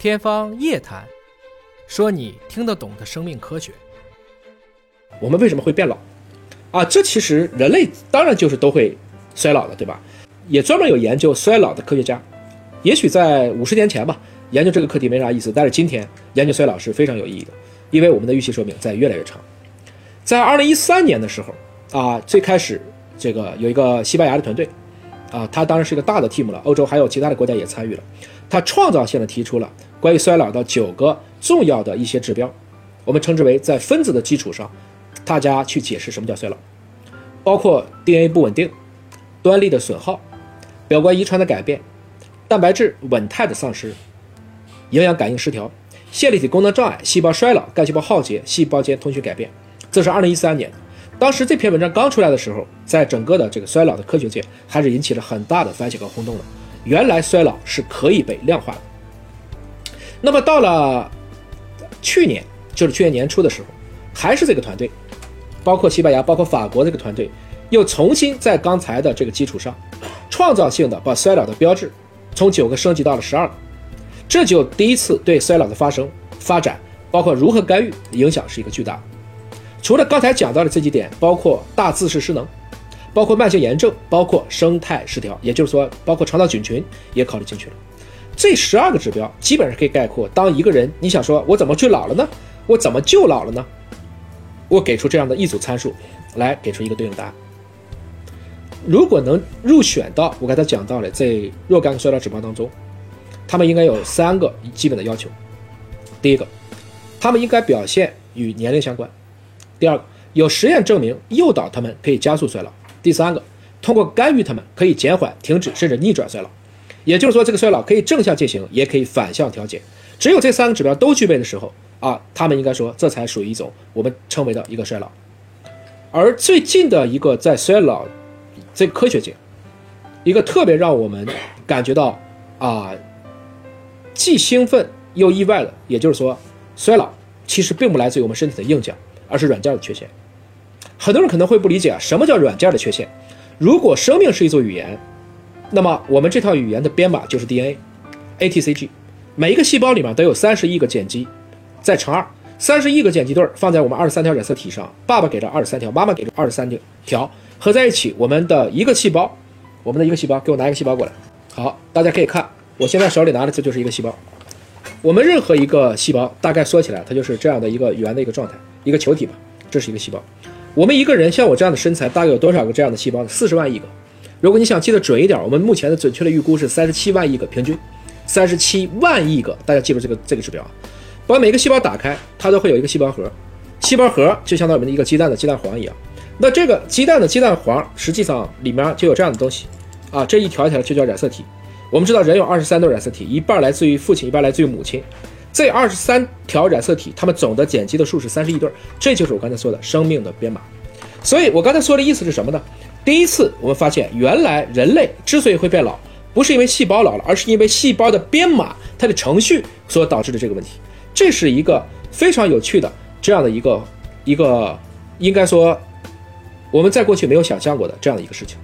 天方夜谭，说你听得懂的生命科学。我们为什么会变老？啊，这其实人类当然就是都会衰老的，对吧？也专门有研究衰老的科学家。也许在五十年前吧，研究这个课题没啥意思，但是今天研究衰老是非常有意义的，因为我们的预期寿命在越来越长。在二零一三年的时候，啊，最开始这个有一个西班牙的团队，啊，他当然是一个大的 team 了，欧洲还有其他的国家也参与了，他创造性的提出了。关于衰老的九个重要的一些指标，我们称之为在分子的基础上，大家去解释什么叫衰老，包括 DNA 不稳定、端粒的损耗、表观遗传的改变、蛋白质稳态的丧失、营养感应失调、线粒体功能障碍、细胞衰老、干细胞耗竭、细胞间通讯改变。这是二零一三年，当时这篇文章刚出来的时候，在整个的这个衰老的科学界还是引起了很大的反响和轰动的。原来衰老是可以被量化的。那么到了去年，就是去年年初的时候，还是这个团队，包括西班牙、包括法国这个团队，又重新在刚才的这个基础上，创造性的把衰老的标志从九个升级到了十二个，这就第一次对衰老的发生、发展，包括如何干预，影响是一个巨大。除了刚才讲到的这几点，包括大自噬失能，包括慢性炎症，包括生态失调，也就是说，包括肠道菌群也考虑进去了。这十二个指标基本上可以概括：当一个人你想说我怎么去老了呢？我怎么就老了呢？我给出这样的一组参数，来给出一个对应答案。如果能入选到我刚才讲到的这若干个衰老指标当中，他们应该有三个基本的要求：第一个，他们应该表现与年龄相关；第二个，有实验证明诱导他们可以加速衰老；第三个，通过干预他们可以减缓、停止甚至逆转衰老。也就是说，这个衰老可以正向进行，也可以反向调节。只有这三个指标都具备的时候啊，他们应该说这才属于一种我们称为的一个衰老。而最近的一个在衰老这科学界，一个特别让我们感觉到啊，既兴奋又意外的，也就是说，衰老其实并不来自于我们身体的硬件，而是软件的缺陷。很多人可能会不理解啊，什么叫软件的缺陷？如果生命是一座语言。那么我们这套语言的编码就是 DNA，ATCG，每一个细胞里面都有三十亿个碱基，再乘二，三十亿个碱基对儿放在我们二十三条染色体上，爸爸给了二十三条，妈妈给了二十三条，合在一起，我们的一个细胞，我们的一个细胞，给我拿一个细胞过来。好，大家可以看，我现在手里拿的这就是一个细胞。我们任何一个细胞，大概说起来，它就是这样的一个圆的一个状态，一个球体吧，这是一个细胞。我们一个人像我这样的身材，大概有多少个这样的细胞呢？四十万亿个。如果你想记得准一点，我们目前的准确的预估是三十七万亿个平均，三十七万亿个，大家记住这个这个指标啊。把每个细胞打开，它都会有一个细胞核，细胞核就相当于我们的一个鸡蛋的鸡蛋黄一样。那这个鸡蛋的鸡蛋黄实际上里面就有这样的东西啊，这一条一条就叫染色体。我们知道人有二十三对染色体，一半来自于父亲，一半来自于母亲。这二十三条染色体，它们总的碱基的数是三十亿对，这就是我刚才说的生命的编码。所以我刚才说的意思是什么呢？第一次，我们发现原来人类之所以会变老，不是因为细胞老了，而是因为细胞的编码、它的程序所导致的这个问题。这是一个非常有趣的这样的一个一个，应该说我们在过去没有想象过的这样的一个事情。